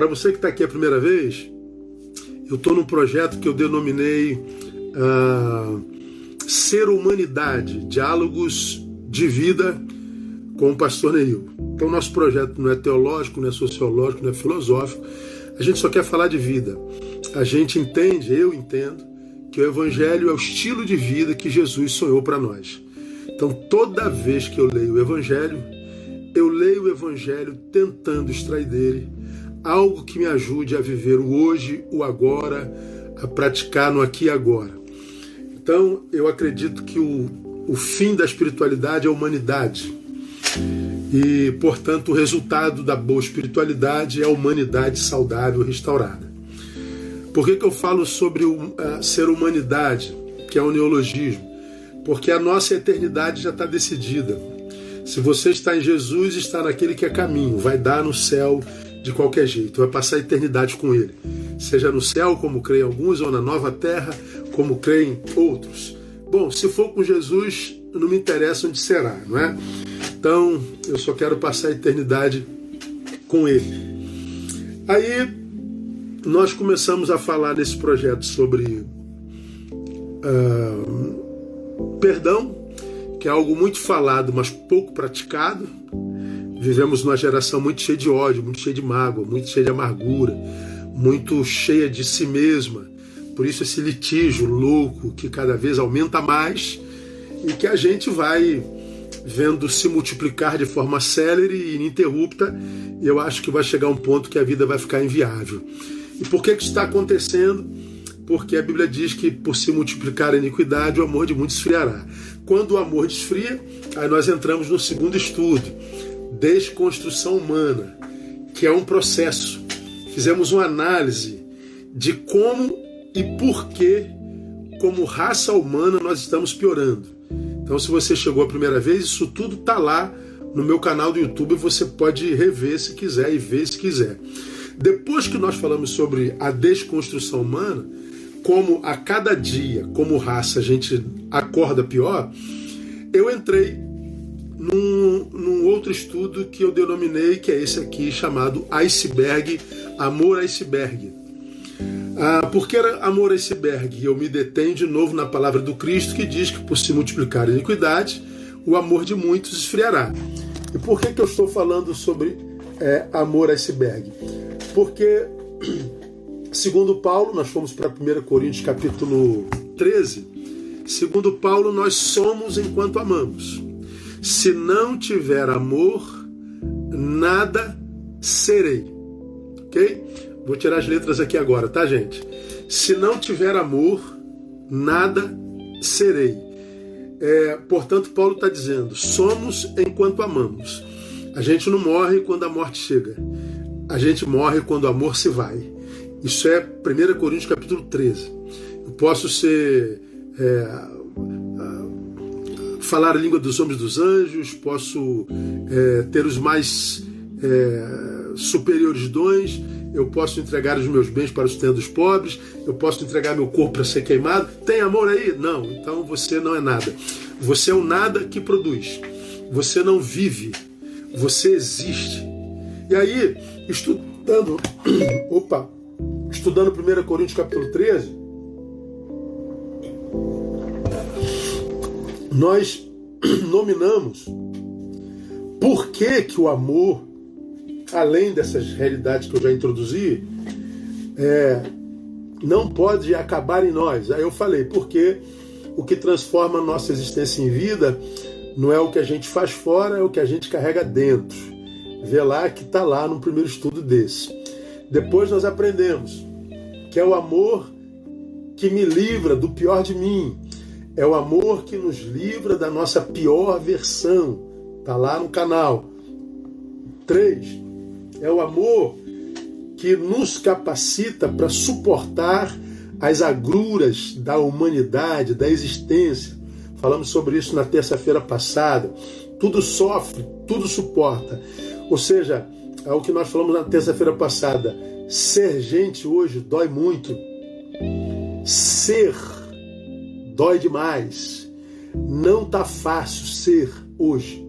para você que está aqui a primeira vez, eu estou num projeto que eu denominei uh, Ser Humanidade, Diálogos de Vida com o Pastor Neil. Então, nosso projeto não é teológico, não é sociológico, não é filosófico. A gente só quer falar de vida. A gente entende, eu entendo, que o Evangelho é o estilo de vida que Jesus sonhou para nós. Então, toda vez que eu leio o Evangelho, eu leio o Evangelho tentando extrair dele algo que me ajude a viver o hoje, o agora, a praticar no aqui e agora. Então, eu acredito que o, o fim da espiritualidade é a humanidade. E, portanto, o resultado da boa espiritualidade é a humanidade saudável restaurada. Por que, que eu falo sobre o, ser humanidade, que é o neologismo? Porque a nossa eternidade já está decidida. Se você está em Jesus, está naquele que é caminho, vai dar no céu de qualquer jeito, vai passar a eternidade com Ele. Seja no céu, como creem alguns, ou na nova terra, como creem outros. Bom, se for com Jesus, não me interessa onde será, não é? Então, eu só quero passar a eternidade com Ele. Aí, nós começamos a falar nesse projeto sobre uh, perdão, que é algo muito falado, mas pouco praticado Vivemos numa geração muito cheia de ódio, muito cheia de mágoa, muito cheia de amargura, muito cheia de si mesma. Por isso esse litígio louco que cada vez aumenta mais e que a gente vai vendo se multiplicar de forma célere e ininterrupta, e eu acho que vai chegar um ponto que a vida vai ficar inviável. E por que, que está acontecendo? Porque a Bíblia diz que por se multiplicar a iniquidade, o amor de muitos esfriará. Quando o amor desfria, aí nós entramos no segundo estudo desconstrução humana, que é um processo. Fizemos uma análise de como e por que, como raça humana, nós estamos piorando. Então, se você chegou a primeira vez, isso tudo está lá no meu canal do YouTube. Você pode rever se quiser e ver se quiser. Depois que nós falamos sobre a desconstrução humana, como a cada dia, como raça, a gente acorda pior, eu entrei num, num, outro estudo que eu denominei, que é esse aqui, chamado Iceberg, Amor Iceberg. Ah, por que amor iceberg? Eu me detenho de novo na palavra do Cristo que diz que por se multiplicar a iniquidade, o amor de muitos esfriará. E por que, que eu estou falando sobre é, amor iceberg? Porque, segundo Paulo, nós fomos para 1 Coríntios capítulo 13, segundo Paulo, nós somos enquanto amamos. Se não tiver amor, nada serei. Ok? Vou tirar as letras aqui agora, tá, gente? Se não tiver amor, nada serei. É, portanto, Paulo está dizendo: somos enquanto amamos. A gente não morre quando a morte chega. A gente morre quando o amor se vai. Isso é 1 Coríntios capítulo 13. Eu posso ser é, falar a língua dos homens dos anjos, posso é, ter os mais é, superiores dons, eu posso entregar os meus bens para os dos pobres, eu posso entregar meu corpo para ser queimado. Tem amor aí? Não, então você não é nada. Você é o nada que produz. Você não vive, você existe. E aí, estudando, opa, estudando 1 Coríntios capítulo 13, nós nominamos por que, que o amor, além dessas realidades que eu já introduzi, é, não pode acabar em nós. Aí eu falei, porque o que transforma a nossa existência em vida não é o que a gente faz fora, é o que a gente carrega dentro. Vê lá que está lá no primeiro estudo desse. Depois nós aprendemos que é o amor que me livra do pior de mim, é o amor que nos livra da nossa pior versão. Está lá no canal. Três, é o amor que nos capacita para suportar as agruras da humanidade, da existência. Falamos sobre isso na terça-feira passada. Tudo sofre, tudo suporta. Ou seja, é o que nós falamos na terça-feira passada. Ser gente hoje dói muito. Ser dói demais. Não tá fácil ser hoje.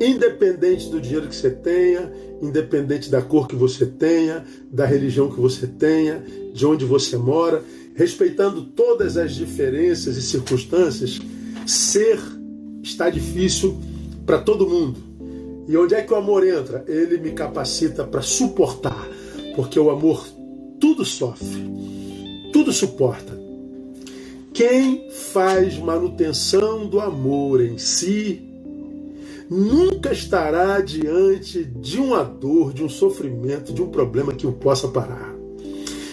Independente do dinheiro que você tenha, independente da cor que você tenha, da religião que você tenha, de onde você mora, respeitando todas as diferenças e circunstâncias, ser está difícil para todo mundo. E onde é que o amor entra? Ele me capacita para suportar, porque o amor tudo sofre, tudo suporta. Quem faz manutenção do amor em si nunca estará diante de uma dor, de um sofrimento, de um problema que o possa parar.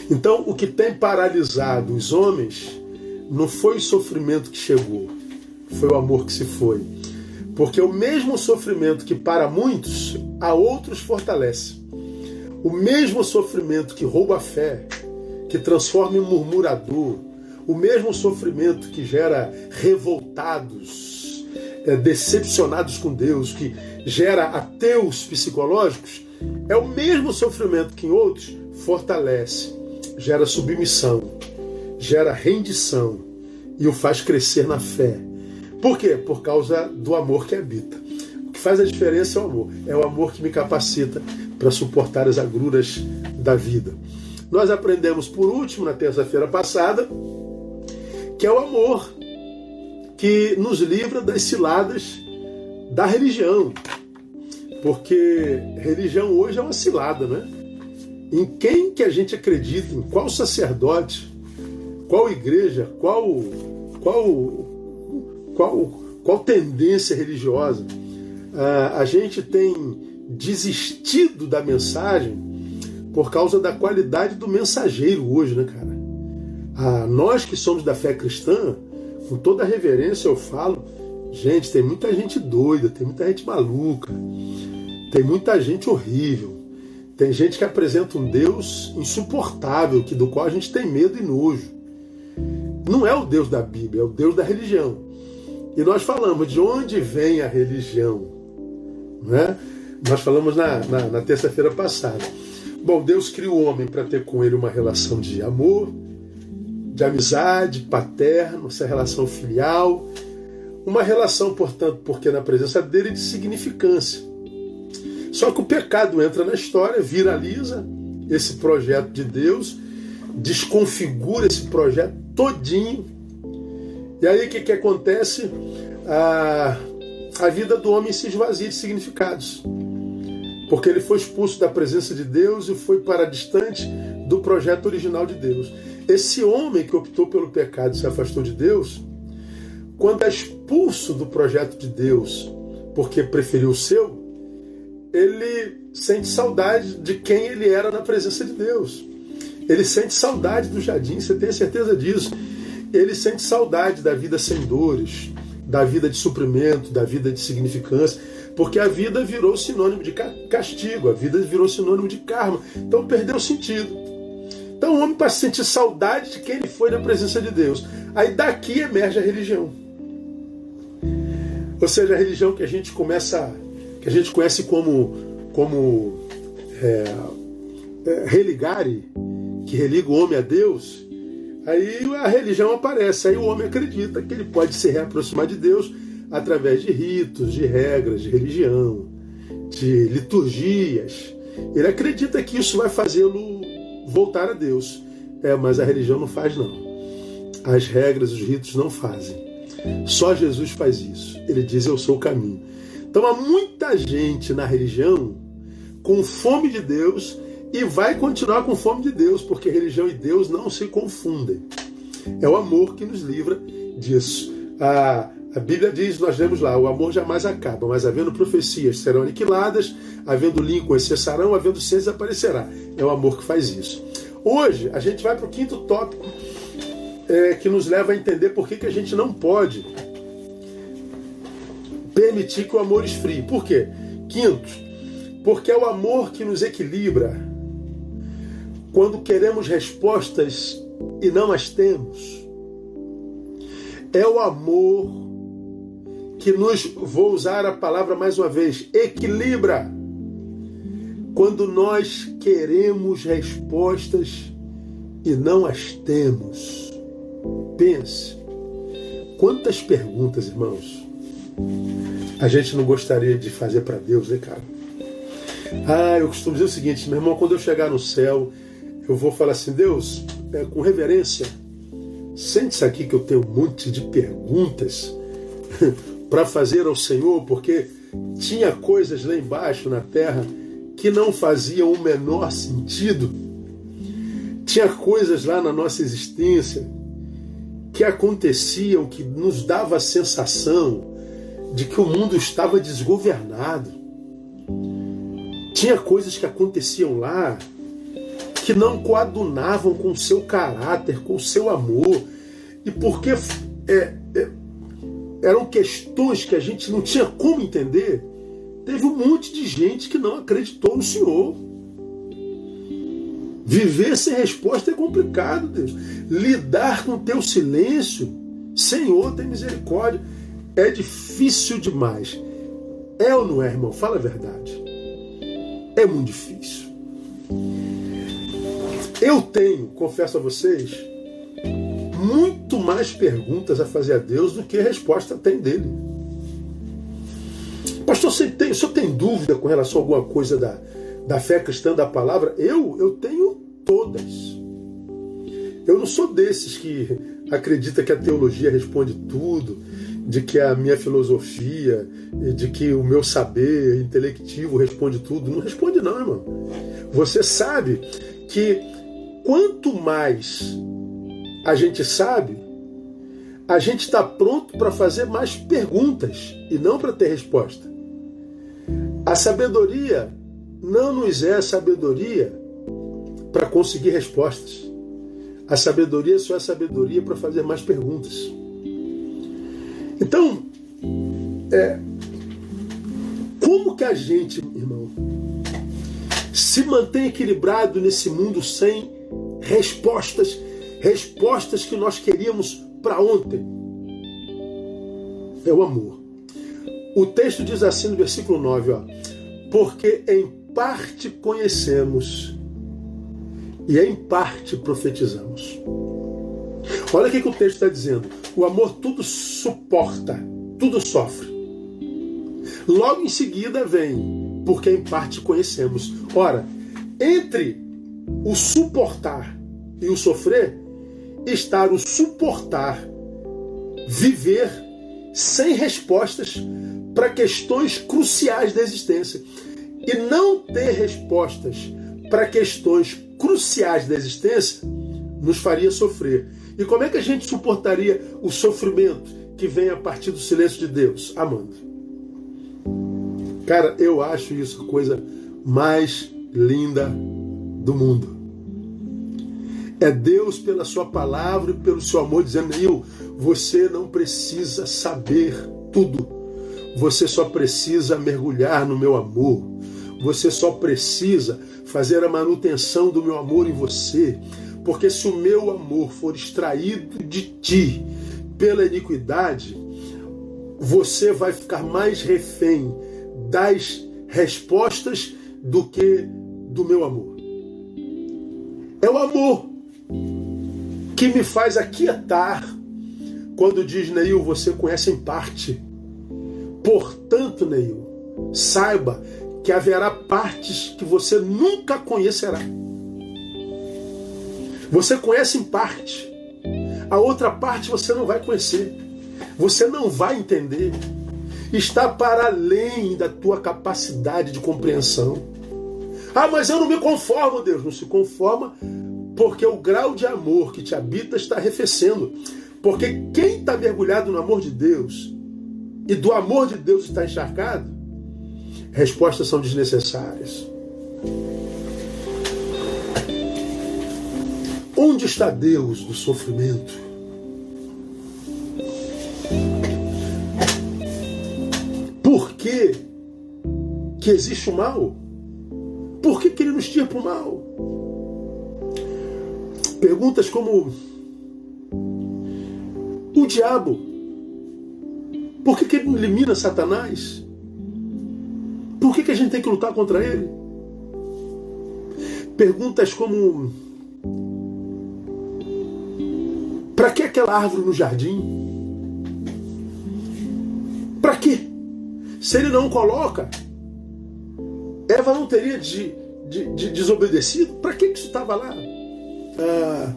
Então, o que tem paralisado os homens não foi o sofrimento que chegou, foi o amor que se foi. Porque o mesmo sofrimento que para muitos, a outros fortalece. O mesmo sofrimento que rouba a fé, que transforma em murmurador, o mesmo sofrimento que gera revoltados, é, decepcionados com Deus, que gera ateus psicológicos, é o mesmo sofrimento que em outros fortalece, gera submissão, gera rendição e o faz crescer na fé. Por quê? Por causa do amor que habita. O que faz a diferença é o amor. É o amor que me capacita para suportar as agruras da vida. Nós aprendemos por último na terça-feira passada que é o amor que nos livra das ciladas da religião. Porque religião hoje é uma cilada, né? Em quem que a gente acredita? Em qual sacerdote? Qual igreja? Qual qual qual qual tendência religiosa? Ah, a gente tem desistido da mensagem por causa da qualidade do mensageiro hoje, né, cara? A nós que somos da fé cristã, com toda reverência eu falo, gente, tem muita gente doida, tem muita gente maluca, tem muita gente horrível, tem gente que apresenta um Deus insuportável, que do qual a gente tem medo e nojo. Não é o Deus da Bíblia, é o Deus da religião. E nós falamos de onde vem a religião. Né? Nós falamos na, na, na terça-feira passada. Bom, Deus cria o homem para ter com ele uma relação de amor, de amizade, paterno, essa relação filial, uma relação, portanto, porque na presença dele de significância. Só que o pecado entra na história, viraliza esse projeto de Deus, desconfigura esse projeto todinho. E aí o que, que acontece? A, a vida do homem se esvazia de significados. Porque ele foi expulso da presença de Deus e foi para distante do projeto original de Deus. Esse homem que optou pelo pecado e se afastou de Deus, quando é expulso do projeto de Deus porque preferiu o seu, ele sente saudade de quem ele era na presença de Deus. Ele sente saudade do jardim, você tem certeza disso. Ele sente saudade da vida sem dores, da vida de suprimento, da vida de significância, porque a vida virou sinônimo de castigo, a vida virou sinônimo de karma. Então perdeu o sentido. Então o homem passa a sentir saudade de quem ele foi na presença de Deus. Aí daqui emerge a religião. Ou seja, a religião que a gente começa, que a gente conhece como, como é, é, religare, que religa o homem a Deus, aí a religião aparece, aí o homem acredita que ele pode se reaproximar de Deus através de ritos, de regras, de religião, de liturgias. Ele acredita que isso vai fazê-lo voltar a Deus. É, mas a religião não faz não. As regras, os ritos não fazem. Só Jesus faz isso. Ele diz: Eu sou o caminho. Então há muita gente na religião com fome de Deus e vai continuar com fome de Deus, porque religião e Deus não se confundem. É o amor que nos livra disso. A, a Bíblia diz, nós vemos lá, o amor jamais acaba, mas havendo profecias serão aniquiladas, havendo línguas cessarão, havendo ciência desaparecerá. É o amor que faz isso. Hoje, a gente vai para o quinto tópico é, que nos leva a entender por que, que a gente não pode permitir que o amor esfrie. Por quê? Quinto, porque é o amor que nos equilibra quando queremos respostas e não as temos. É o amor que nos, vou usar a palavra mais uma vez, equilibra quando nós queremos respostas e não as temos. Pense, quantas perguntas, irmãos, a gente não gostaria de fazer para Deus, né, cara? Ah, eu costumo dizer o seguinte, meu irmão, quando eu chegar no céu, eu vou falar assim, Deus, é, com reverência, sente-se aqui que eu tenho um monte de perguntas para fazer ao Senhor, porque tinha coisas lá embaixo na terra que não faziam o menor sentido. Tinha coisas lá na nossa existência que aconteciam que nos dava a sensação de que o mundo estava desgovernado. Tinha coisas que aconteciam lá que não coadunavam com o seu caráter, com o seu amor. E porque é, eram questões que a gente não tinha como entender, teve um monte de gente que não acreditou no Senhor. Viver sem resposta é complicado, Deus. Lidar com o teu silêncio, Senhor, tem misericórdia, é difícil demais. É ou não é, irmão? Fala a verdade. É muito difícil. Eu tenho, confesso a vocês, muito mais perguntas a fazer a Deus do que a resposta tem dele. Pastor, você tem, o senhor tem dúvida com relação a alguma coisa da, da fé cristã, da palavra? Eu, eu tenho todas. Eu não sou desses que acredita que a teologia responde tudo, de que a minha filosofia, de que o meu saber intelectivo responde tudo. Não responde não, irmão. Você sabe que quanto mais a gente sabe, a gente está pronto para fazer mais perguntas e não para ter resposta. A sabedoria não nos é sabedoria para conseguir respostas. A sabedoria só é sabedoria para fazer mais perguntas. Então, é, como que a gente, irmão, se mantém equilibrado nesse mundo sem respostas respostas que nós queríamos para ontem. É o amor. O texto diz assim no versículo 9, ó, porque em parte conhecemos e em parte profetizamos. Olha o que, que o texto está dizendo. O amor tudo suporta, tudo sofre. Logo em seguida vem, porque em parte conhecemos. Ora, entre o suportar e o sofrer, estar o suportar, viver sem respostas para questões cruciais da existência. E não ter respostas para questões cruciais da existência nos faria sofrer. E como é que a gente suportaria o sofrimento que vem a partir do silêncio de Deus? Amando. Cara, eu acho isso a coisa mais linda do mundo. É Deus, pela Sua palavra e pelo seu amor, dizendo: Eu, você não precisa saber tudo. Você só precisa mergulhar no meu amor. Você só precisa fazer a manutenção do meu amor em você. Porque se o meu amor for extraído de ti pela iniquidade, você vai ficar mais refém das respostas do que do meu amor. É o amor que me faz aquietar quando diz, Neil, você conhece em parte. Portanto, Neil, saiba que haverá partes que você nunca conhecerá. Você conhece em parte. A outra parte você não vai conhecer. Você não vai entender. Está para além da tua capacidade de compreensão. Ah, mas eu não me conformo, Deus. Não se conforma porque o grau de amor que te habita está arrefecendo. Porque quem está mergulhado no amor de Deus e do amor de Deus está encharcado, respostas são desnecessárias. Onde está Deus do sofrimento? Por que, que existe o mal? Por que, que ele nos tira para o mal? Perguntas como: o diabo, por que, que ele elimina Satanás? Por que, que a gente tem que lutar contra ele? Perguntas como: para que aquela árvore no jardim? Para quê? Se ele não coloca, Eva não teria de, de, de desobedecido? Para que isso estava lá? Ah,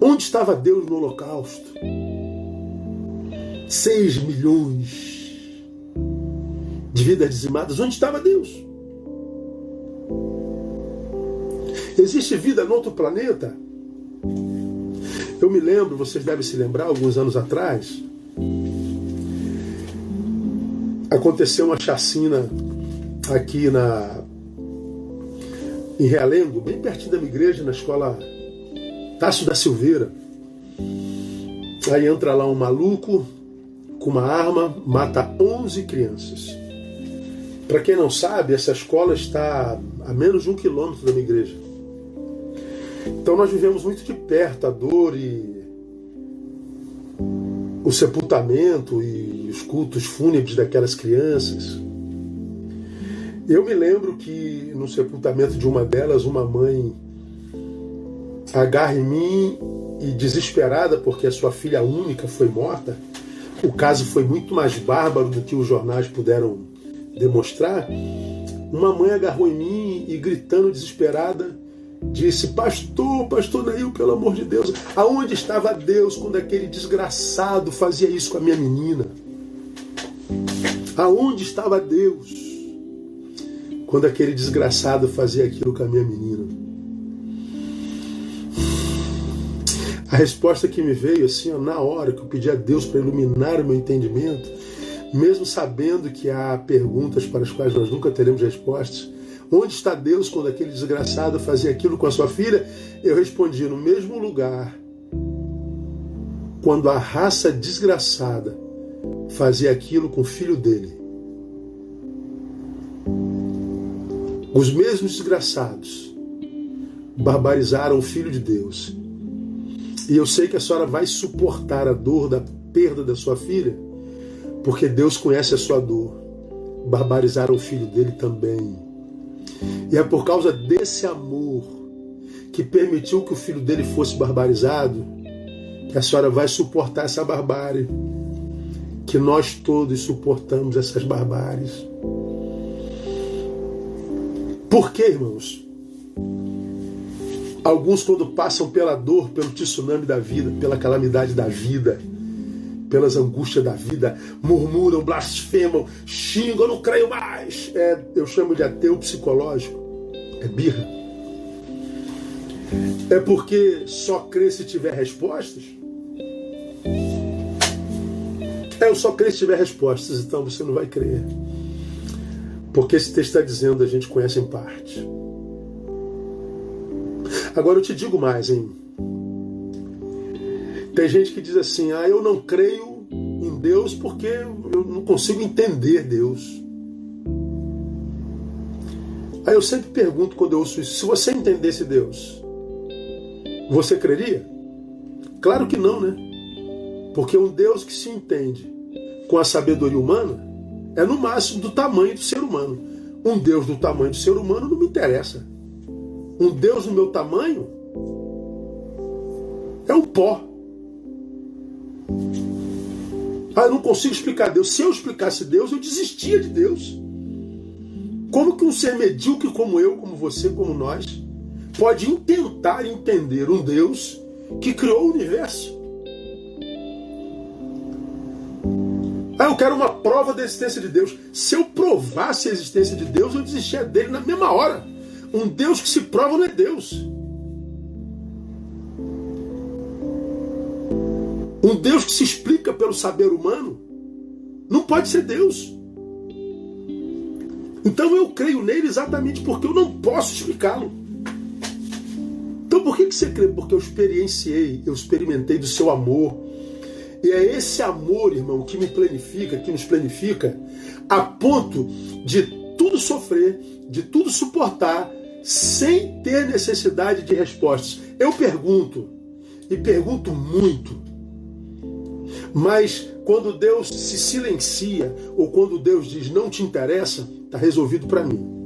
onde estava Deus no holocausto? Seis milhões de vidas dizimadas. Onde estava Deus? Existe vida no outro planeta? Eu me lembro, vocês devem se lembrar, alguns anos atrás, aconteceu uma chacina aqui na em Realengo, bem pertinho da minha igreja, na escola Tássio da Silveira. Aí entra lá um maluco com uma arma, mata 11 crianças. Para quem não sabe, essa escola está a menos de um quilômetro da minha igreja. Então nós vivemos muito de perto a dor e o sepultamento e os cultos fúnebres daquelas crianças. Eu me lembro que no sepultamento de uma delas, uma mãe agarra em mim e desesperada porque a sua filha única foi morta. O caso foi muito mais bárbaro do que os jornais puderam demonstrar. Uma mãe agarrou em mim e gritando desesperada disse: Pastor, pastor Neil, pelo amor de Deus, aonde estava Deus quando aquele desgraçado fazia isso com a minha menina? Aonde estava Deus quando aquele desgraçado fazia aquilo com a minha menina? A resposta que me veio assim, ó, na hora que eu pedi a Deus para iluminar o meu entendimento, mesmo sabendo que há perguntas para as quais nós nunca teremos respostas, Onde está Deus quando aquele desgraçado fazia aquilo com a sua filha? Eu respondi: no mesmo lugar. Quando a raça desgraçada fazia aquilo com o filho dele. Os mesmos desgraçados barbarizaram o filho de Deus. E eu sei que a senhora vai suportar a dor da perda da sua filha, porque Deus conhece a sua dor. Barbarizaram o filho dele também. E é por causa desse amor que permitiu que o filho dele fosse barbarizado que a senhora vai suportar essa barbárie. Que nós todos suportamos essas barbáries. Por quê, irmãos? Alguns, quando passam pela dor, pelo tsunami da vida, pela calamidade da vida, pelas angústias da vida, murmuram, blasfemam, xingam, não creio mais. É, eu chamo de ateu psicológico. É birra. É porque só crê se tiver respostas? É, eu só creio se tiver respostas, então você não vai crer. Porque esse texto está dizendo, a gente conhece em parte. Agora eu te digo mais, hein? Tem gente que diz assim: ah, eu não creio em Deus porque eu não consigo entender Deus. Aí eu sempre pergunto quando eu ouço isso: se você entendesse Deus, você creria? Claro que não, né? Porque um Deus que se entende com a sabedoria humana é no máximo do tamanho do ser humano. Um Deus do tamanho do ser humano não me interessa. Um Deus do meu tamanho é um pó. Ah, eu não consigo explicar Deus. Se eu explicasse Deus, eu desistia de Deus. Como que um ser medíocre como eu, como você, como nós, pode tentar entender um Deus que criou o universo? Eu quero uma prova da existência de Deus. Se eu provasse a existência de Deus, eu desistia dele na mesma hora. Um Deus que se prova não é Deus. Um Deus que se explica pelo saber humano não pode ser Deus. Então eu creio nele exatamente porque eu não posso explicá-lo. Então por que, que você crê? Porque eu experienciei, eu experimentei do seu amor. E é esse amor, irmão, que me planifica, que nos planifica, a ponto de tudo sofrer, de tudo suportar, sem ter necessidade de respostas. Eu pergunto, e pergunto muito, mas quando Deus se silencia, ou quando Deus diz não te interessa, está resolvido para mim.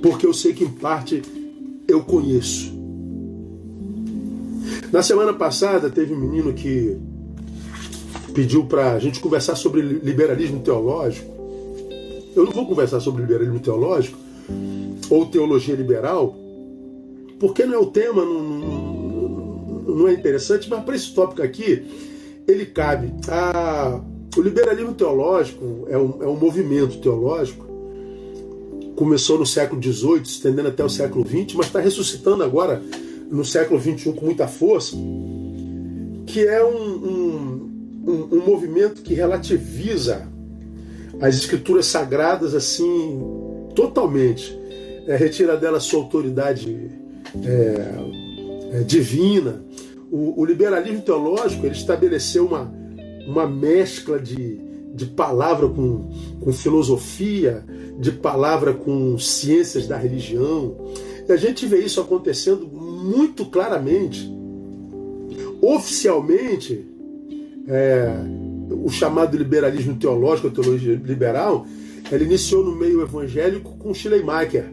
Porque eu sei que em parte eu conheço. Na semana passada teve um menino que pediu para a gente conversar sobre liberalismo teológico. Eu não vou conversar sobre liberalismo teológico ou teologia liberal, porque não é o tema, não, não, não é interessante, mas para esse tópico aqui, ele cabe. A, o liberalismo teológico é um, é um movimento teológico, começou no século XVIII, estendendo até o século XX, mas está ressuscitando agora no século XXI com muita força, que é um, um, um, um movimento que relativiza as escrituras sagradas assim totalmente, é, retira dela sua autoridade é, é, divina. O, o, liberalismo teológico ele estabeleceu uma, uma mescla de, de palavra com, com filosofia, de palavra com ciências da religião. E a gente vê isso acontecendo muito claramente. Oficialmente, é, o chamado liberalismo teológico, a teologia liberal, ele iniciou no meio evangélico com Schleiermacher,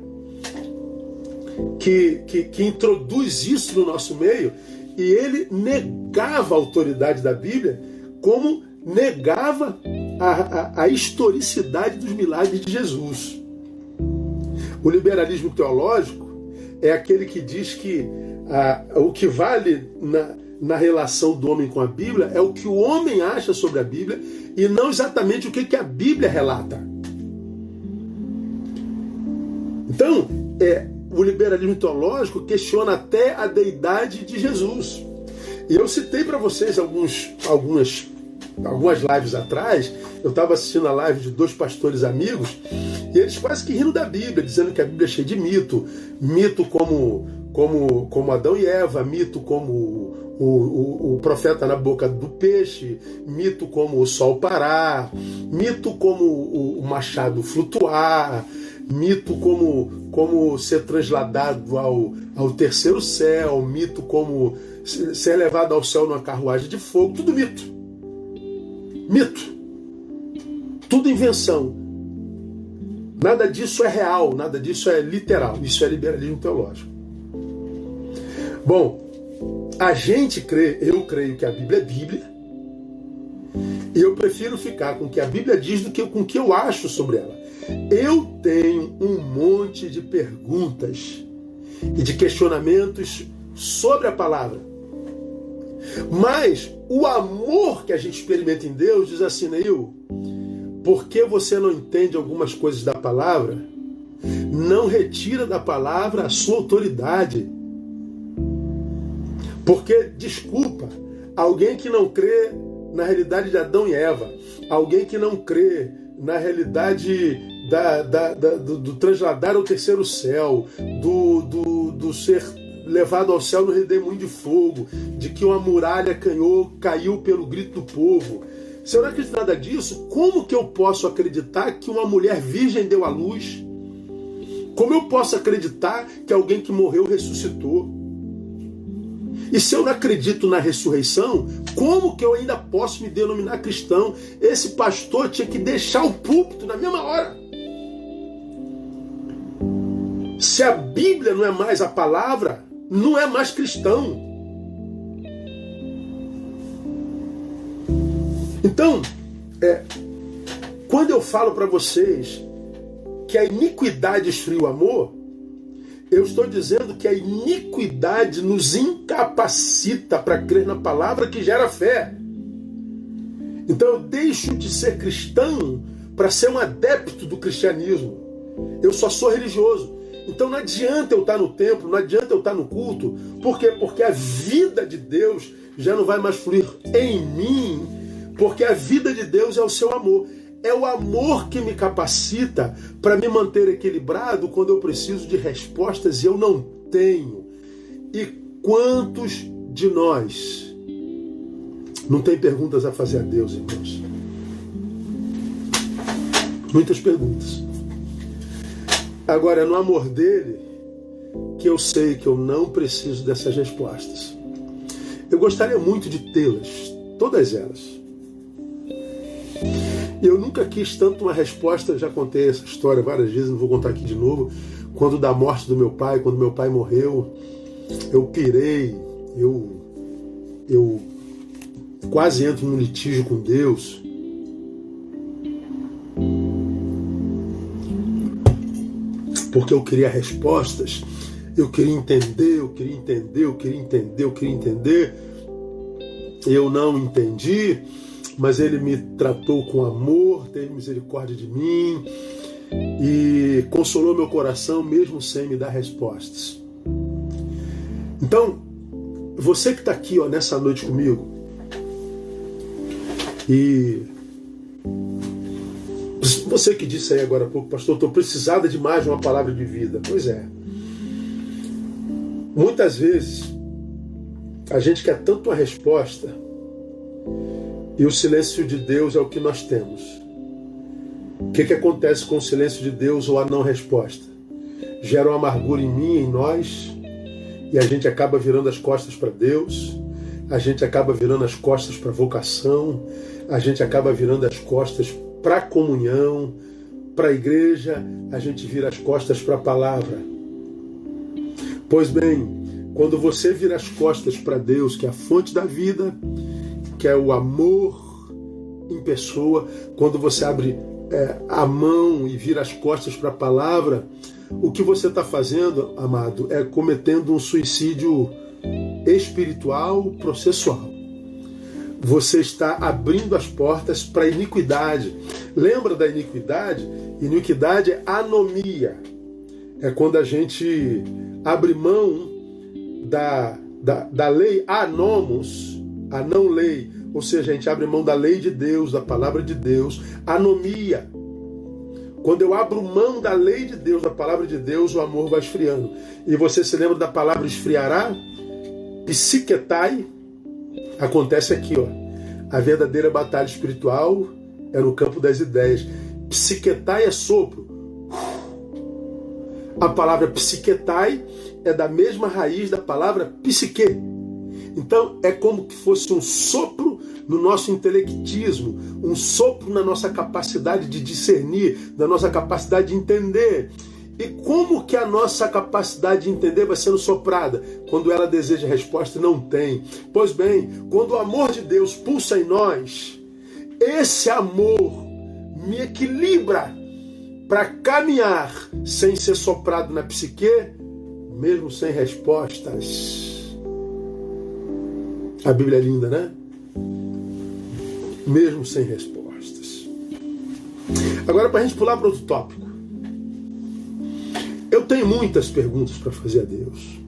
que, que, que introduz isso no nosso meio e ele negava a autoridade da Bíblia como negava a, a, a historicidade dos milagres de Jesus. O liberalismo teológico é aquele que diz que a, o que vale na, na relação do homem com a Bíblia é o que o homem acha sobre a Bíblia e não exatamente o que, que a Bíblia relata. Então, é, o liberalismo teológico questiona até a deidade de Jesus. E eu citei para vocês alguns, algumas, algumas lives atrás, eu estava assistindo a live de dois pastores amigos, eles quase que rindo da Bíblia, dizendo que a Bíblia é cheia de mito. Mito como, como, como Adão e Eva, mito como o, o, o, profeta na boca do peixe, mito como o sol parar, mito como o, o machado flutuar, mito como, como ser transladado ao, ao terceiro céu, mito como ser levado ao céu numa carruagem de fogo, tudo mito. Mito. Tudo invenção. Nada disso é real, nada disso é literal. Isso é liberalismo teológico. Bom, a gente crê, eu creio que a Bíblia é Bíblia. E eu prefiro ficar com o que a Bíblia diz do que com o que eu acho sobre ela. Eu tenho um monte de perguntas e de questionamentos sobre a palavra. Mas o amor que a gente experimenta em Deus diz assim, Neil, porque você não entende algumas coisas da palavra, não retira da palavra a sua autoridade. Porque, desculpa, alguém que não crê na realidade de Adão e Eva, alguém que não crê na realidade da, da, da, do, do, transladar ao terceiro céu, do, do, do ser levado ao céu no redemoinho de fogo, de que uma muralha canhou, caiu pelo grito do povo. Se eu não acredito nada disso, como que eu posso acreditar que uma mulher virgem deu à luz? Como eu posso acreditar que alguém que morreu ressuscitou? E se eu não acredito na ressurreição, como que eu ainda posso me denominar cristão? Esse pastor tinha que deixar o púlpito na mesma hora. Se a Bíblia não é mais a palavra, não é mais cristão. Então, é, quando eu falo para vocês que a iniquidade esfria o amor, eu estou dizendo que a iniquidade nos incapacita para crer na palavra que gera fé. Então eu deixo de ser cristão para ser um adepto do cristianismo. Eu só sou religioso. Então não adianta eu estar no templo, não adianta eu estar no culto. Por quê? Porque a vida de Deus já não vai mais fluir em mim, porque a vida de Deus é o seu amor. É o amor que me capacita para me manter equilibrado quando eu preciso de respostas e eu não tenho. E quantos de nós não tem perguntas a fazer a Deus, irmãos? Muitas perguntas. Agora, é no amor dele que eu sei que eu não preciso dessas respostas. Eu gostaria muito de tê-las, todas elas. Eu nunca quis tanto uma resposta, já contei essa história várias vezes, não vou contar aqui de novo. Quando da morte do meu pai, quando meu pai morreu, eu pirei, eu, eu quase entro num litígio com Deus. Porque eu queria respostas, eu queria entender, eu queria entender, eu queria entender, eu queria entender. Eu não entendi, mas ele me tratou com amor, teve misericórdia de mim e consolou meu coração mesmo sem me dar respostas. Então, você que está aqui ó, nessa noite comigo e você que disse aí agora há pouco, pastor, estou precisada de mais uma palavra de vida. Pois é. Muitas vezes a gente quer tanto uma resposta e o silêncio de Deus é o que nós temos. O que, que acontece com o silêncio de Deus ou a não resposta? Gera uma amargura em mim, em nós, e a gente acaba virando as costas para Deus, a gente acaba virando as costas para a vocação, a gente acaba virando as costas para a comunhão, para a igreja, a gente vira as costas para a palavra. Pois bem, quando você vira as costas para Deus, que é a fonte da vida, que é o amor em pessoa, quando você abre é, a mão e vira as costas para a palavra, o que você está fazendo, amado, é cometendo um suicídio espiritual processual. Você está abrindo as portas para a iniquidade. Lembra da iniquidade? Iniquidade é anomia. É quando a gente abre mão da, da, da lei anomos, a não lei, ou seja, a gente abre mão da lei de Deus, da palavra de Deus, anomia. Quando eu abro mão da lei de Deus, da palavra de Deus, o amor vai esfriando. E você se lembra da palavra esfriará? Psiquetai acontece aqui, ó. A verdadeira batalha espiritual é no campo das ideias. Psiquetai é sopro. A palavra psiquetai é da mesma raiz da palavra psique. Então é como que fosse um sopro no nosso intelectismo, um sopro na nossa capacidade de discernir, na nossa capacidade de entender. E como que a nossa capacidade de entender vai sendo soprada? Quando ela deseja resposta e não tem. Pois bem, quando o amor de Deus pulsa em nós, esse amor me equilibra para caminhar sem ser soprado na psique, mesmo sem respostas. A Bíblia é linda, né? Mesmo sem respostas. Agora, para a gente pular para outro tópico. Eu tenho muitas perguntas para fazer a Deus.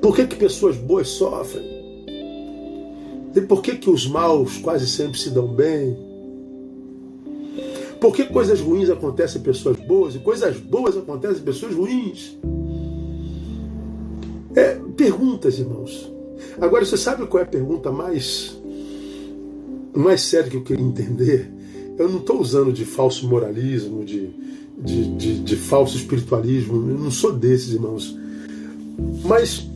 Por que, que pessoas boas sofrem? E por que, que os maus quase sempre se dão bem? Por que coisas ruins acontecem em pessoas boas e coisas boas acontecem em pessoas ruins? É, perguntas, irmãos. Agora, você sabe qual é a pergunta mais, mais séria que eu queria entender? Eu não estou usando de falso moralismo, de, de, de, de falso espiritualismo. Eu não sou desses, irmãos. Mas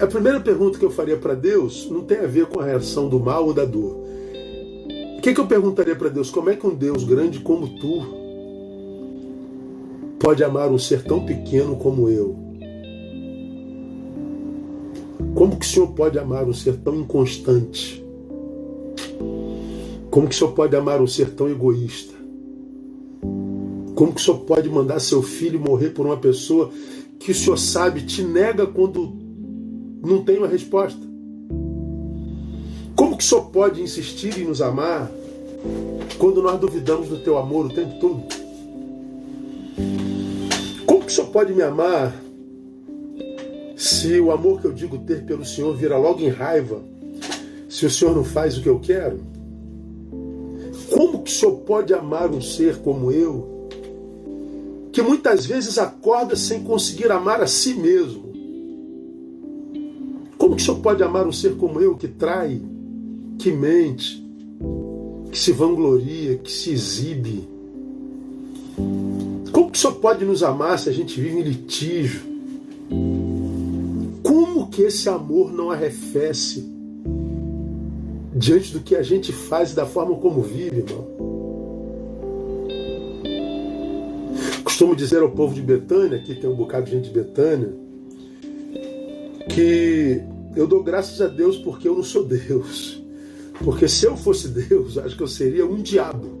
a primeira pergunta que eu faria para Deus não tem a ver com a reação do mal ou da dor. O que, que eu perguntaria para Deus? Como é que um Deus grande como tu pode amar um ser tão pequeno como eu? Como que o Senhor pode amar um ser tão inconstante? Como que o Senhor pode amar um ser tão egoísta? Como que o Senhor pode mandar seu filho morrer por uma pessoa que o Senhor sabe te nega quando não tem uma resposta? Como que o Senhor pode insistir em nos amar quando nós duvidamos do teu amor o tempo todo? Como que o Senhor pode me amar se o amor que eu digo ter pelo Senhor vira logo em raiva? Se o Senhor não faz o que eu quero? Como que o Senhor pode amar um ser como eu? que muitas vezes acorda sem conseguir amar a si mesmo. Como que o senhor pode amar um ser como eu que trai, que mente, que se vangloria, que se exibe? Como que o senhor pode nos amar se a gente vive em litígio? Que esse amor não arrefece diante do que a gente faz e da forma como vive, irmão? costumo dizer ao povo de Betânia, aqui tem um bocado de gente de Betânia, que eu dou graças a Deus porque eu não sou Deus. Porque se eu fosse Deus, acho que eu seria um diabo.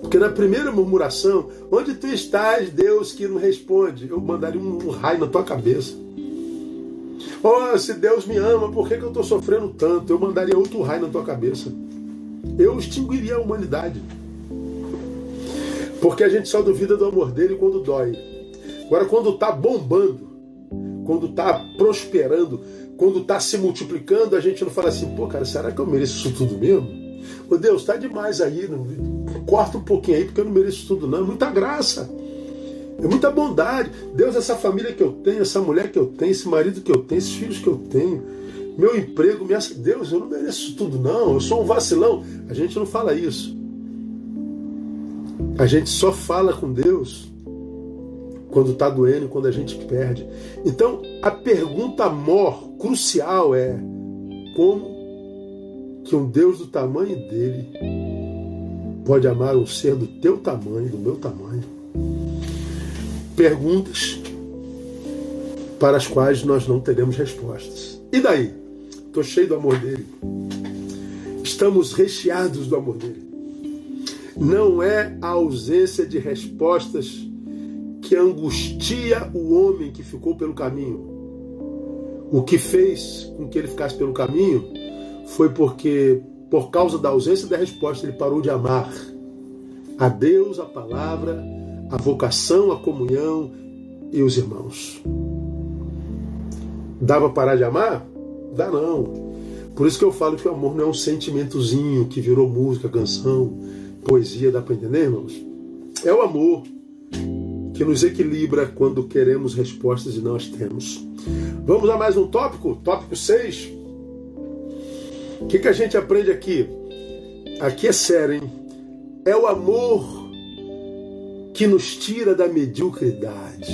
Porque na primeira murmuração, onde tu estás, Deus que não responde, eu mandaria um, raio na tua cabeça. Oh, se Deus me ama, por que, que eu estou sofrendo tanto? Eu mandaria outro raio na tua cabeça. Eu extinguiria a humanidade. Porque a gente só duvida do amor dele quando dói. Agora, quando está bombando, quando está prosperando, quando está se multiplicando, a gente não fala assim, pô, cara, será que eu mereço isso tudo mesmo? Ô Deus, está demais aí, não, corta um pouquinho aí, porque eu não mereço tudo, não. É muita graça. É muita bondade. Deus, essa família que eu tenho, essa mulher que eu tenho, esse marido que eu tenho, esses filhos que eu tenho, meu emprego, minha... Deus, eu não mereço tudo, não. Eu sou um vacilão. A gente não fala isso. A gente só fala com Deus quando está doendo, quando a gente perde. Então, a pergunta mor, crucial é como que um Deus do tamanho dele pode amar um ser do teu tamanho, do meu tamanho? Perguntas para as quais nós não teremos respostas. E daí? Estou cheio do amor dele. Estamos recheados do amor dele. Não é a ausência de respostas que angustia o homem que ficou pelo caminho. O que fez com que ele ficasse pelo caminho foi porque, por causa da ausência da resposta, ele parou de amar a Deus, a palavra, a vocação, a comunhão e os irmãos. Dá para parar de amar? Dá não. Por isso que eu falo que o amor não é um sentimentozinho que virou música, canção, poesia, dá para entender, irmãos? É o amor que nos equilibra quando queremos respostas e não as temos. Vamos a mais um tópico? Tópico 6. O que, que a gente aprende aqui? Aqui é sério, hein? É o amor que nos tira da mediocridade.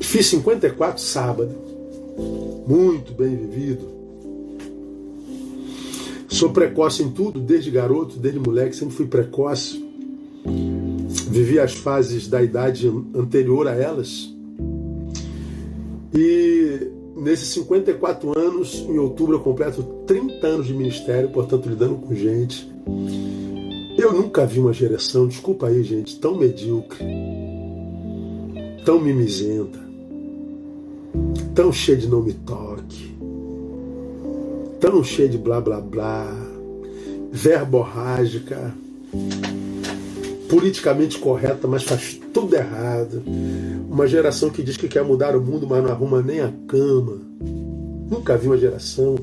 Fiz 54 sábado, muito bem vivido Sou precoce em tudo, desde garoto, desde moleque, sempre fui precoce. Vivi as fases da idade anterior a elas. E nesses 54 anos, em outubro eu completo 30 anos de ministério, portanto lidando com gente. Eu nunca vi uma geração, desculpa aí, gente, tão medíocre, tão mimizenta, tão cheia de não me toque, tão cheia de blá blá blá, verborrágica, politicamente correta, mas faz tudo errado. Uma geração que diz que quer mudar o mundo, mas não arruma nem a cama. Nunca vi uma geração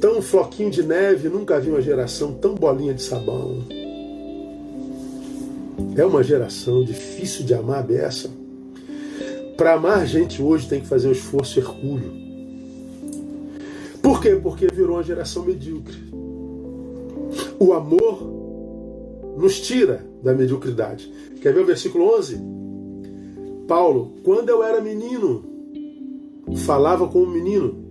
tão floquinho de neve, nunca vi uma geração tão bolinha de sabão. É uma geração difícil de amar dessa. Para amar gente hoje tem que fazer um esforço hercúleo. Por quê? Porque virou uma geração medíocre. O amor nos tira da mediocridade. Quer ver o versículo 11? Paulo, quando eu era menino, falava como menino,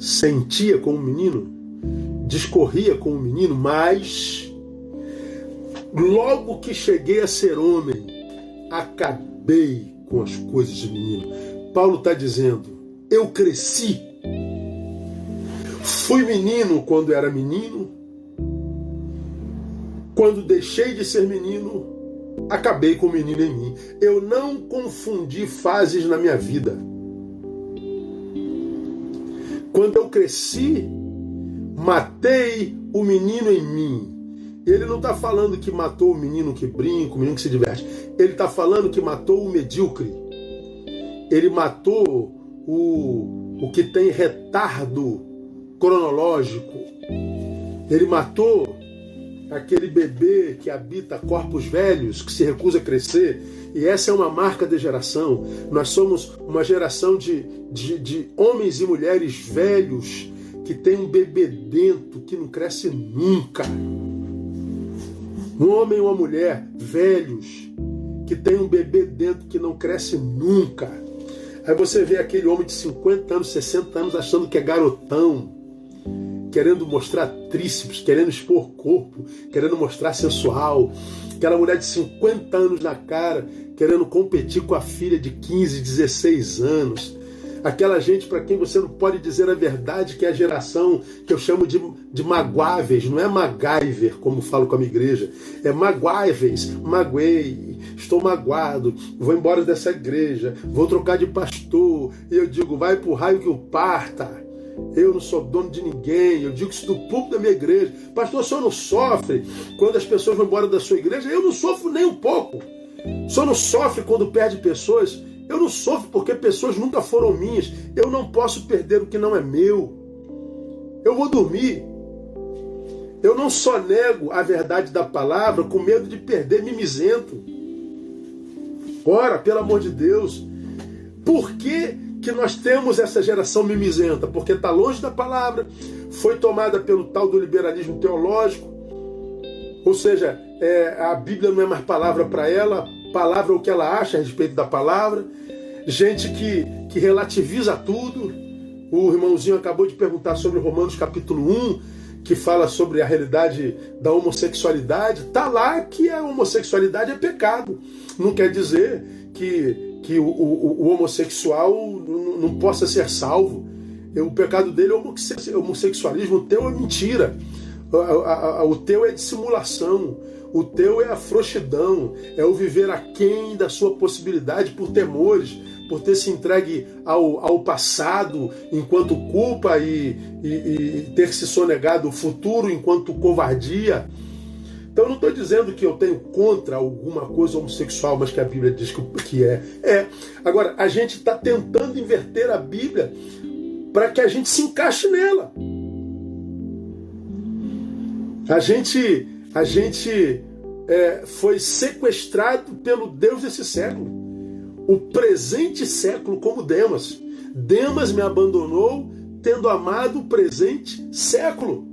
sentia como um menino, discorria como um menino, mas logo que cheguei a ser homem, acabei com as coisas de menino. Paulo está dizendo: eu cresci Fui menino quando era menino. Quando deixei de ser menino, acabei com o menino em mim. Eu não confundi fases na minha vida. Quando eu cresci, matei o menino em mim. Ele não está falando que matou o menino que brinca, o menino que se diverte. Ele está falando que matou o medíocre. Ele matou o, o que tem retardo cronológico. Ele matou aquele bebê que habita corpos velhos, que se recusa a crescer. E essa é uma marca de geração. Nós somos uma geração de, de, de homens e mulheres velhos que tem um bebê dentro que não cresce nunca. Um homem e uma mulher velhos que tem um bebê dentro que não cresce nunca. Aí você vê aquele homem de 50 anos, 60 anos achando que é garotão querendo mostrar tríceps, querendo expor corpo, querendo mostrar sensual. Aquela mulher de 50 anos na cara, querendo competir com a filha de 15, 16 anos. Aquela gente para quem você não pode dizer a verdade, que é a geração que eu chamo de, de magoáveis, não é MacGyver, como falo com a minha igreja, é magoáveis, magoei, estou magoado, vou embora dessa igreja, vou trocar de pastor, e eu digo, vai pro raio que o parta. Eu não sou dono de ninguém. Eu digo isso do público da minha igreja. Pastor, o senhor não sofre quando as pessoas vão embora da sua igreja? Eu não sofro nem um pouco. O senhor não sofre quando perde pessoas? Eu não sofro porque pessoas nunca foram minhas. Eu não posso perder o que não é meu. Eu vou dormir. Eu não só nego a verdade da palavra com medo de perder mimizento. Ora, pelo amor de Deus. Por que que nós temos essa geração mimizenta, porque está longe da palavra, foi tomada pelo tal do liberalismo teológico, ou seja, é, a Bíblia não é mais palavra para ela, palavra é o que ela acha a respeito da palavra, gente que, que relativiza tudo. O irmãozinho acabou de perguntar sobre Romanos capítulo 1, que fala sobre a realidade da homossexualidade. Está lá que a homossexualidade é pecado. Não quer dizer que que o, o, o homossexual não, possa ser salvo. O pecado dele é homossexualismo, o teu é mentira. O teu é dissimulação, o teu é a frouxidão, é o viver aquém da sua possibilidade por temores, por ter se entregue ao, ao passado enquanto culpa e, e, e ter se sonegado o futuro enquanto covardia. Então eu não estou dizendo que eu tenho contra alguma coisa homossexual, mas que a Bíblia diz que é. É. Agora, a gente está tentando inverter a Bíblia para que a gente se encaixe nela. A gente, a gente é, foi sequestrado pelo Deus desse século. O presente século como Demas. Demas me abandonou tendo amado o presente século.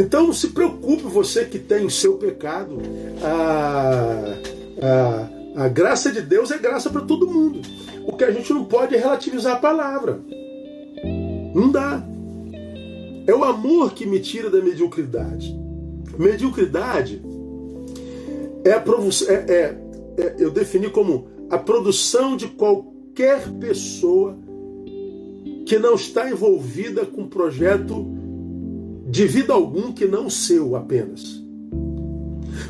Então se preocupe você que tem seu pecado. A, a, a graça de Deus é graça para todo mundo. O que a gente não pode é relativizar a palavra. Não dá. É o amor que me tira da mediocridade. Mediocridade é, a é, é, é eu defini como a produção de qualquer pessoa que não está envolvida com projeto de vida algum que não seu apenas.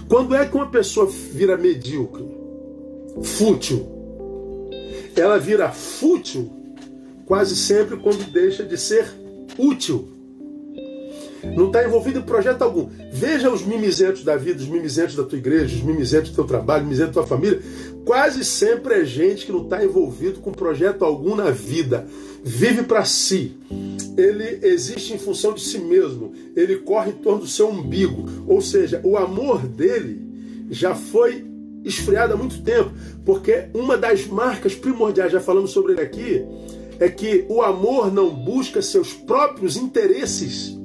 Quando é que uma pessoa vira medíocre, fútil? Ela vira fútil quase sempre quando deixa de ser útil. Não está envolvido em projeto algum. Veja os mimizentos da vida, os mimizentos da tua igreja, os mimizentos do teu trabalho, os mimizentos da tua família. Quase sempre é gente que não está envolvido com projeto algum na vida. Vive para si ele existe em função de si mesmo, ele corre em torno do seu umbigo, ou seja, o amor dele já foi esfriado há muito tempo, porque uma das marcas primordiais, já falamos sobre ele aqui, é que o amor não busca seus próprios interesses.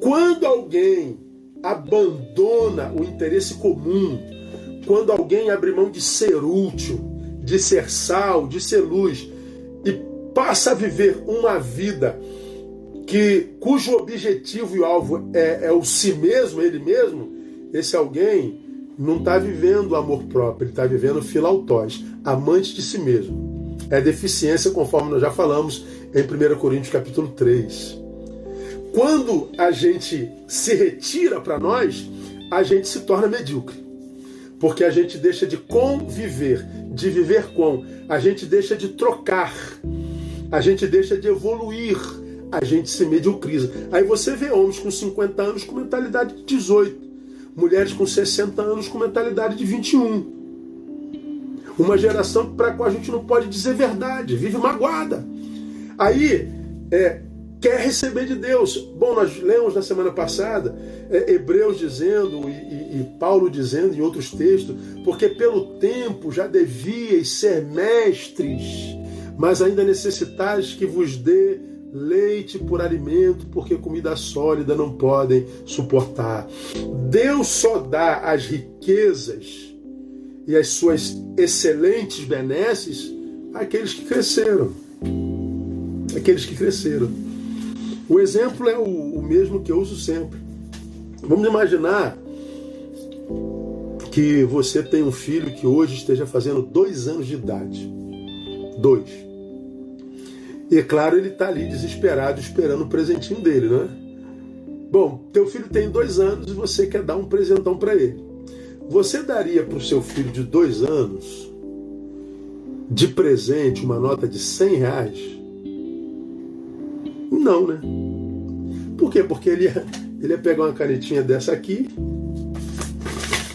Quando alguém abandona o interesse comum, quando alguém abre mão de ser útil, de ser sal, de ser luz, passa a viver uma vida que cujo objetivo e alvo é, é o si mesmo, ele mesmo, esse alguém não está vivendo amor próprio, ele está vivendo filautós, amante de si mesmo. É deficiência, conforme nós já falamos em 1 Coríntios capítulo 3. Quando a gente se retira para nós, a gente se torna medíocre. Porque a gente deixa de conviver, de viver com, a gente deixa de trocar a gente deixa de evoluir, a gente se mediocriza. Aí você vê homens com 50 anos com mentalidade de 18, mulheres com 60 anos com mentalidade de 21. Uma geração para a qual a gente não pode dizer verdade, vive magoada. Aí, é, quer receber de Deus. Bom, nós lemos na semana passada é, Hebreus dizendo e, e, e, Paulo dizendo em outros textos, porque pelo tempo já devíeis ser mestres mas ainda necessitais que vos dê leite por alimento, porque comida sólida não podem suportar. Deus só dá as riquezas e as suas excelentes benesses àqueles que cresceram. Aqueles que cresceram. O exemplo é o, o mesmo que eu uso sempre. Vamos imaginar que você tem um filho que hoje esteja fazendo dois anos de idade. Dois. E é claro, ele está ali desesperado, esperando o presentinho dele, né? Bom, teu filho tem dois anos e você quer dar um presentão para ele. Você daria para o seu filho de dois anos de presente uma nota de 100 reais? Não, né? Por quê? Porque ele ia, ele ia pegar uma canetinha dessa aqui,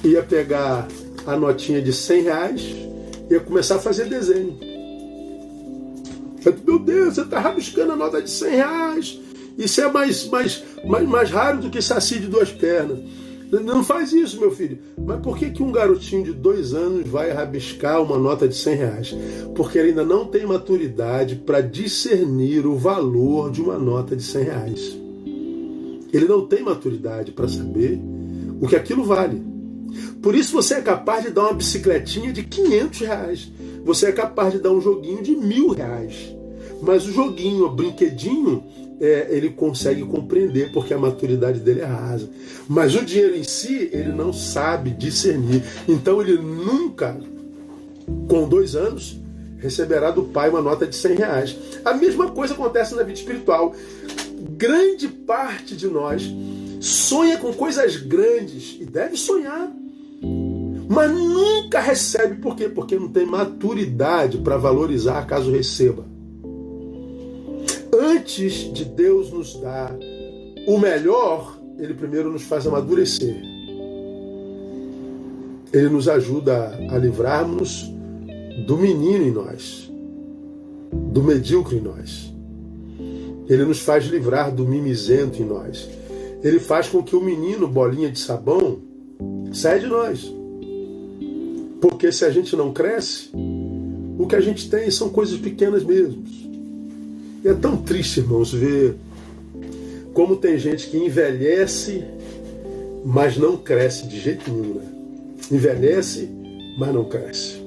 ia pegar a notinha de 100 reais, ia começar a fazer desenho. Meu Deus, você está rabiscando a nota de 100 reais. Isso é mais, mais, mais, mais raro do que saci de duas pernas. Não faz isso, meu filho. Mas por que, que um garotinho de dois anos vai rabiscar uma nota de 100 reais? Porque ele ainda não tem maturidade para discernir o valor de uma nota de 100 reais. Ele não tem maturidade para saber o que aquilo vale. Por isso você é capaz de dar uma bicicletinha de 500 reais. Você é capaz de dar um joguinho de mil reais. Mas o joguinho, o brinquedinho, é, ele consegue compreender porque a maturidade dele é rasa. Mas o dinheiro em si, ele não sabe discernir. Então ele nunca, com dois anos, receberá do pai uma nota de 100 reais. A mesma coisa acontece na vida espiritual. Grande parte de nós sonha com coisas grandes e deve sonhar. Mas nunca recebe, por quê? Porque não tem maturidade para valorizar caso receba antes de Deus nos dar o melhor, Ele primeiro nos faz amadurecer. Ele nos ajuda a livrarmos do menino em nós, do medíocre em nós. Ele nos faz livrar do mimizento em nós. Ele faz com que o menino, bolinha de sabão, saia de nós. Porque se a gente não cresce, o que a gente tem são coisas pequenas mesmo. E é tão triste, irmãos, ver como tem gente que envelhece, mas não cresce de jeito nenhum. Né? Envelhece, mas não cresce.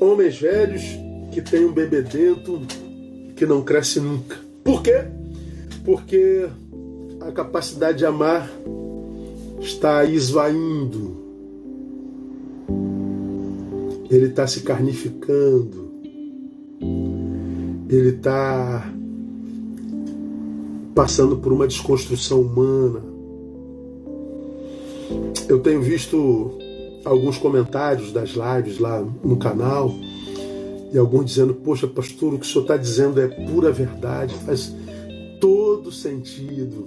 Homens velhos que têm um bebê dentro que não cresce nunca. Por quê? Porque a capacidade de amar está esvaindo. Ele está se carnificando ele está passando por uma desconstrução humana. Eu tenho visto alguns comentários das lives lá no canal e alguns dizendo: Poxa, pastor, o que o senhor está dizendo é pura verdade, faz todo sentido,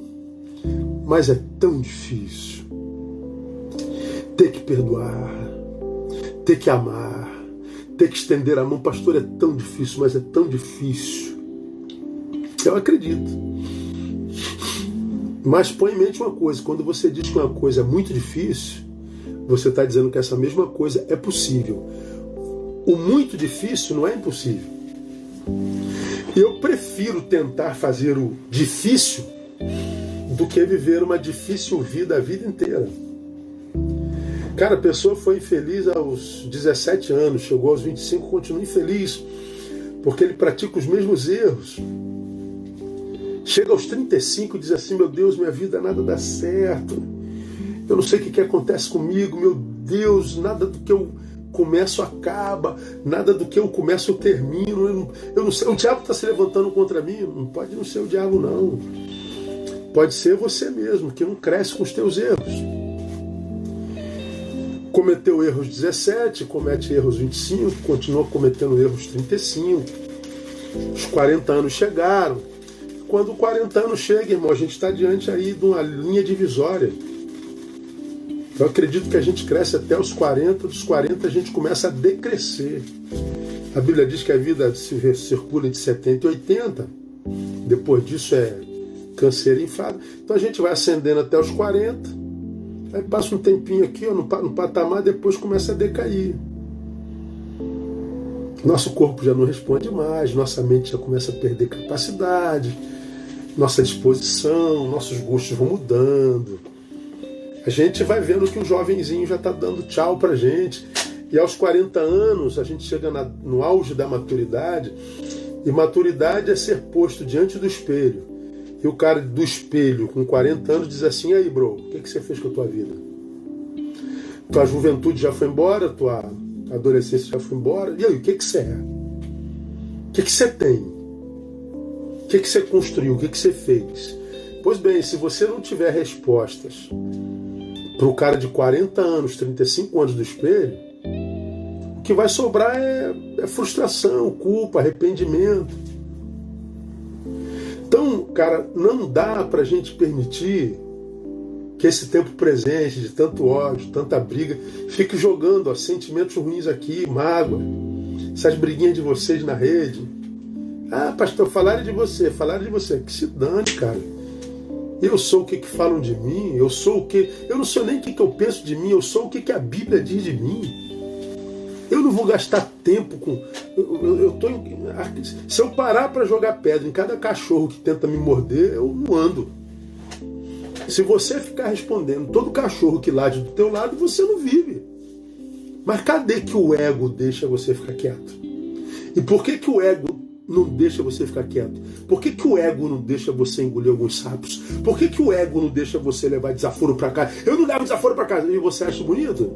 mas é tão difícil ter que perdoar, ter que amar ter que estender a mão, pastor, é tão difícil, mas é tão difícil. Eu acredito. Mas põe em mente uma coisa: quando você diz que uma coisa é muito difícil, você está dizendo que essa mesma coisa é possível. O muito difícil não é impossível. Eu prefiro tentar fazer o difícil do que viver uma difícil vida a vida inteira. Cara, a pessoa foi infeliz aos 17 anos, chegou aos 25, continua infeliz, porque ele pratica os mesmos erros. Chega aos 35 e diz assim: Meu Deus, minha vida nada dá certo. Eu não sei o que, que acontece comigo, meu Deus, nada do que eu começo acaba, nada do que eu começo eu termino. Eu não, eu não sei, o diabo está se levantando contra mim. Não pode não ser o diabo, não. Pode ser você mesmo, que não cresce com os teus erros cometeu erros 17, comete erros 25, continua cometendo erros 35. Os 40 anos chegaram. Quando 40 anos chega, irmão, a gente está diante aí de uma linha divisória. Eu acredito que a gente cresce até os 40, dos 40 a gente começa a decrescer. A Bíblia diz que a vida se circula entre 70 e 80. Depois disso é câncer e enfado. Então a gente vai ascendendo até os 40 Aí passa um tempinho aqui ó, no, no patamar, depois começa a decair. Nosso corpo já não responde mais, nossa mente já começa a perder capacidade, nossa disposição, nossos gostos vão mudando. A gente vai vendo que o jovenzinho já está dando tchau para gente. E aos 40 anos a gente chega na, no auge da maturidade. E maturidade é ser posto diante do espelho e o cara do espelho, com 40 anos, diz assim: aí, bro, o que, que você fez com a tua vida? tua juventude já foi embora, tua adolescência já foi embora. E aí, o que, que você é? O que, que você tem? O que, que você construiu? O que, que você fez? Pois bem, se você não tiver respostas para o cara de 40 anos, 35 anos do espelho, o que vai sobrar é, é frustração, culpa, arrependimento. Então, cara, não dá para a gente permitir que esse tempo presente de tanto ódio, tanta briga, fique jogando ó, sentimentos ruins aqui, mágoa, essas briguinhas de vocês na rede. Ah, pastor, falaram de você, falaram de você. Que se dane, cara. Eu sou o que, que falam de mim, eu sou o que. Eu não sou nem o que, que eu penso de mim, eu sou o que, que a Bíblia diz de mim. Eu não vou gastar tempo com. Eu, eu, eu tô Se eu parar para jogar pedra em cada cachorro que tenta me morder, eu não ando. Se você ficar respondendo todo cachorro que late do teu lado, você não vive. Mas cadê que o ego deixa você ficar quieto? E por que, que o ego não deixa você ficar quieto? Por que, que o ego não deixa você engolir alguns sapos? Por que, que o ego não deixa você levar desaforo para casa? Eu não levo desaforo para casa. E você acha bonito?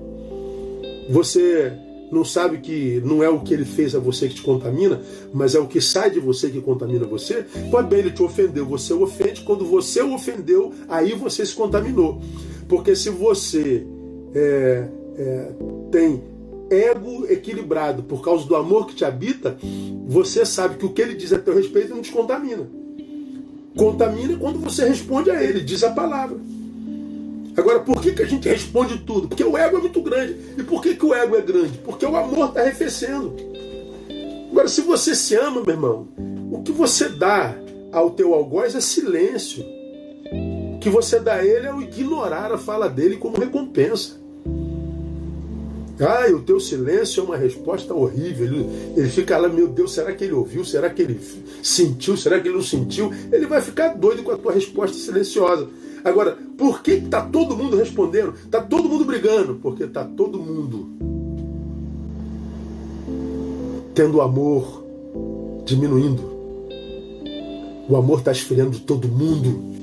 Você não sabe que não é o que ele fez a você que te contamina, mas é o que sai de você que contamina você, pois bem, ele te ofendeu, você o ofende, quando você o ofendeu, aí você se contaminou. Porque se você é, é, tem ego equilibrado por causa do amor que te habita, você sabe que o que ele diz a teu respeito não te contamina. Contamina quando você responde a ele, diz a palavra. Agora, por que, que a gente responde tudo? Porque o ego é muito grande. E por que, que o ego é grande? Porque o amor está arrefecendo. Agora, se você se ama, meu irmão, o que você dá ao teu algoz é silêncio. O que você dá a ele é o ignorar a fala dele como recompensa. Ah, o teu silêncio é uma resposta horrível. Ele, ele fica lá, meu Deus, será que ele ouviu? Será que ele sentiu? Será que ele não sentiu? Ele vai ficar doido com a tua resposta silenciosa. Agora, por que está todo mundo respondendo? Está todo mundo brigando? Porque está todo mundo tendo o amor diminuindo. O amor está esfriando de todo mundo.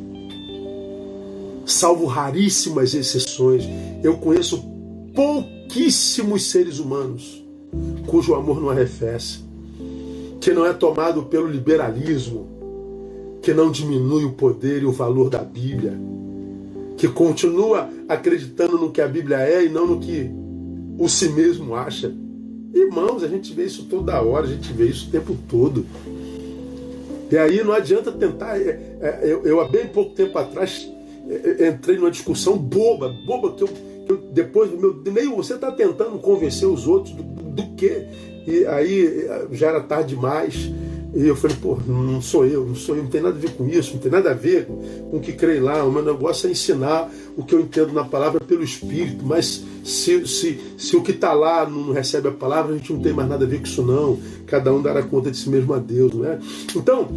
Salvo raríssimas exceções, eu conheço pouquíssimos seres humanos cujo amor não arrefece, que não é tomado pelo liberalismo, que não diminui o poder e o valor da Bíblia, que continua acreditando no que a Bíblia é e não no que o si mesmo acha. Irmãos, a gente vê isso toda hora, a gente vê isso o tempo todo. E aí não adianta tentar. É, é, eu, há bem pouco tempo atrás é, entrei numa discussão boba, boba que eu, depois meu meio você está tentando convencer os outros do, do, que e aí já era tarde demais e eu falei, pô, não sou eu, não sou eu, não tem nada a ver com isso, não tem nada a ver com o que creio lá. O meu negócio é ensinar o que eu entendo na palavra pelo Espírito, mas se, se, se o que está lá não recebe a palavra, a gente não tem mais nada a ver com isso, não. Cada um dará conta de si mesmo a Deus, não é? Então,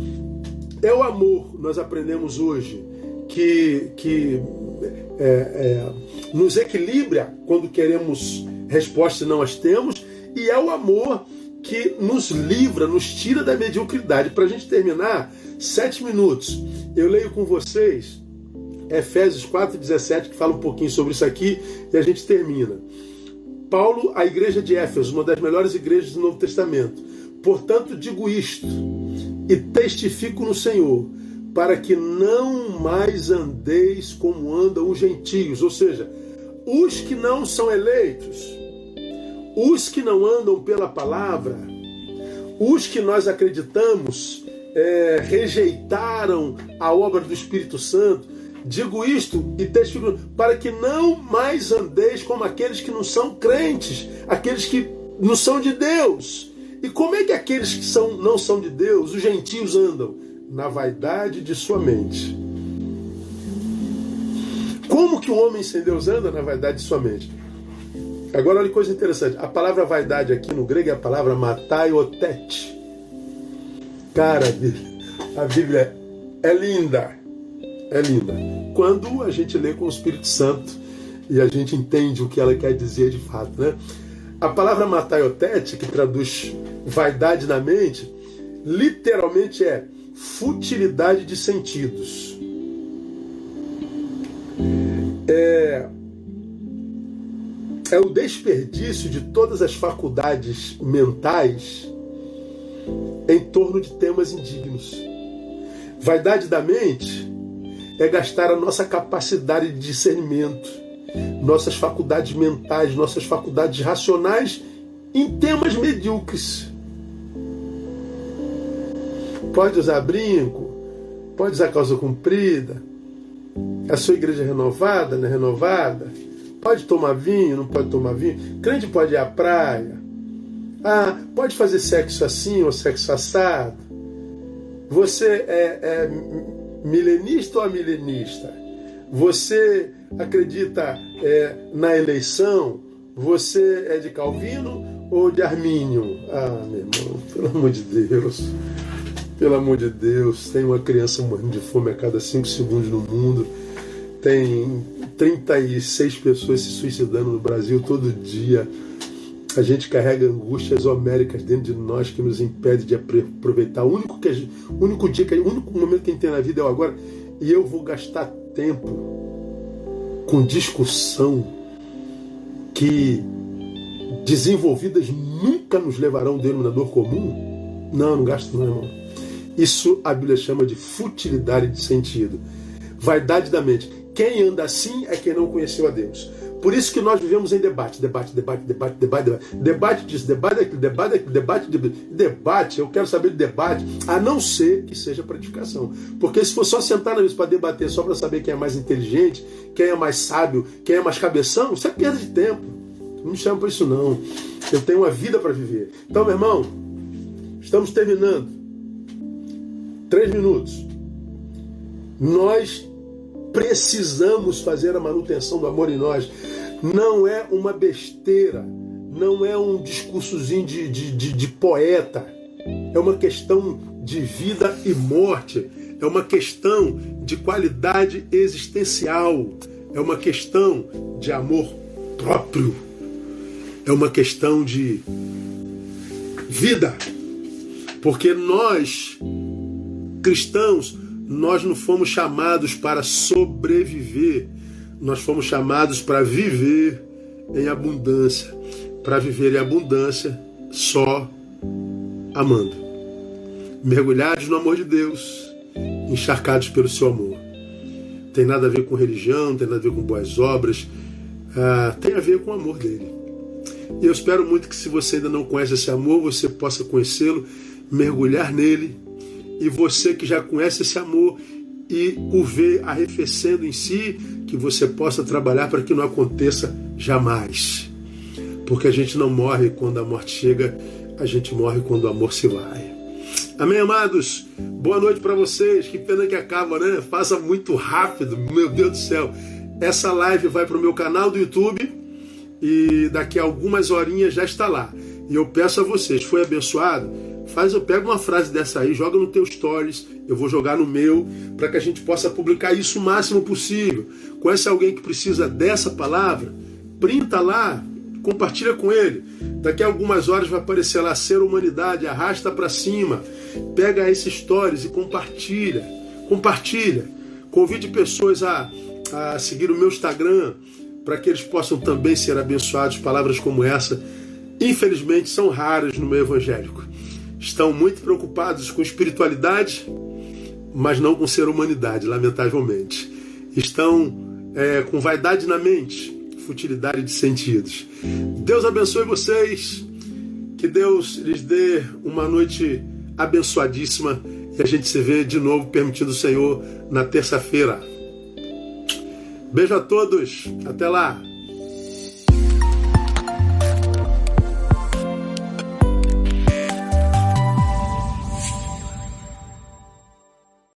é o amor, nós aprendemos hoje, que, que é, é, nos equilibra quando queremos respostas e não as temos, e é o amor que nos livra, nos tira da mediocridade. Para a gente terminar, sete minutos. Eu leio com vocês Efésios 4,17, que fala um pouquinho sobre isso aqui, e a gente termina. Paulo, a igreja de Éfeso, uma das melhores igrejas do Novo Testamento. Portanto, digo isto e testifico no Senhor, para que não mais andeis como andam os gentios, ou seja, os que não são eleitos os que não andam pela palavra, os que nós acreditamos é, rejeitaram a obra do Espírito Santo. Digo isto e testifico para que não mais andeis como aqueles que não são crentes, aqueles que não são de Deus. E como é que aqueles que são, não são de Deus, os gentios, andam? Na vaidade de sua mente. Como que o homem sem Deus anda na vaidade de sua mente? Agora, olha que coisa interessante. A palavra vaidade aqui no grego é a palavra mataiotet. Cara, a Bíblia é linda. É linda. Quando a gente lê com o Espírito Santo e a gente entende o que ela quer dizer de fato, né? A palavra mataiotet, que traduz vaidade na mente, literalmente é futilidade de sentidos. É, é o desperdício de todas as faculdades mentais em torno de temas indignos. Vaidade da mente é gastar a nossa capacidade de discernimento, nossas faculdades mentais, nossas faculdades racionais em temas medíocres. Pode usar brinco, pode usar calça comprida, a sua igreja é renovada, não é renovada? Pode tomar vinho, não pode tomar vinho? Crente pode ir à praia? Ah, pode fazer sexo assim ou sexo assado? Você é, é milenista ou milenista? Você acredita é, na eleição? Você é de Calvino ou de Armínio? Ah, meu irmão, pelo amor de Deus. Pelo amor de Deus, tem uma criança morrendo de fome a cada cinco segundos no mundo. Tem 36 pessoas se suicidando no Brasil todo dia. A gente carrega angústias homéricas dentro de nós que nos impede de aproveitar. O único, que gente, o único dia, o único momento que a gente tem na vida é o agora. E eu vou gastar tempo com discussão que desenvolvidas nunca nos levarão a um denominador comum? Não, não gasto não, irmão. Isso a Bíblia chama de futilidade de sentido. Vaidade da mente. Quem anda assim é quem não conheceu a Deus. Por isso que nós vivemos em debate, debate, debate, debate, debate, debate, debate disso, debate daquilo, debate daquilo, debate, debate, debate, eu quero saber de debate, a não ser que seja para edificação. Porque se for só sentar na mesa para debater só para saber quem é mais inteligente, quem é mais sábio, quem é mais cabeção, isso é perda de tempo. Não me chama para isso não. Eu tenho uma vida para viver. Então, meu irmão, estamos terminando. Três minutos. Nós precisamos fazer a manutenção do amor em nós. Não é uma besteira, não é um discursozinho de, de, de, de poeta. É uma questão de vida e morte. É uma questão de qualidade existencial. É uma questão de amor próprio. É uma questão de vida. Porque nós, cristãos, nós não fomos chamados para sobreviver, nós fomos chamados para viver em abundância, para viver em abundância só amando. Mergulhados no amor de Deus, encharcados pelo seu amor. Tem nada a ver com religião, tem nada a ver com boas obras, ah, tem a ver com o amor dele. E eu espero muito que, se você ainda não conhece esse amor, você possa conhecê-lo, mergulhar nele e você que já conhece esse amor e o vê arrefecendo em si, que você possa trabalhar para que não aconteça jamais. Porque a gente não morre quando a morte chega, a gente morre quando o amor se vai. Amém, amados? Boa noite para vocês. Que pena que acaba, né? Passa muito rápido, meu Deus do céu. Essa live vai para o meu canal do YouTube e daqui a algumas horinhas já está lá. E eu peço a vocês, foi abençoado? Faz, eu pego uma frase dessa aí, joga no teu stories, eu vou jogar no meu, para que a gente possa publicar isso o máximo possível. Conhece alguém que precisa dessa palavra? Printa lá, compartilha com ele. Daqui a algumas horas vai aparecer lá ser humanidade, arrasta para cima. Pega esses stories e compartilha. Compartilha. Convide pessoas a, a seguir o meu Instagram para que eles possam também ser abençoados. Palavras como essa, infelizmente, são raras no meio evangélico estão muito preocupados com espiritualidade, mas não com ser humanidade, lamentavelmente. Estão é, com vaidade na mente, futilidade de sentidos. Deus abençoe vocês, que Deus lhes dê uma noite abençoadíssima e a gente se vê de novo, permitindo o Senhor, na terça-feira. Beijo a todos, até lá!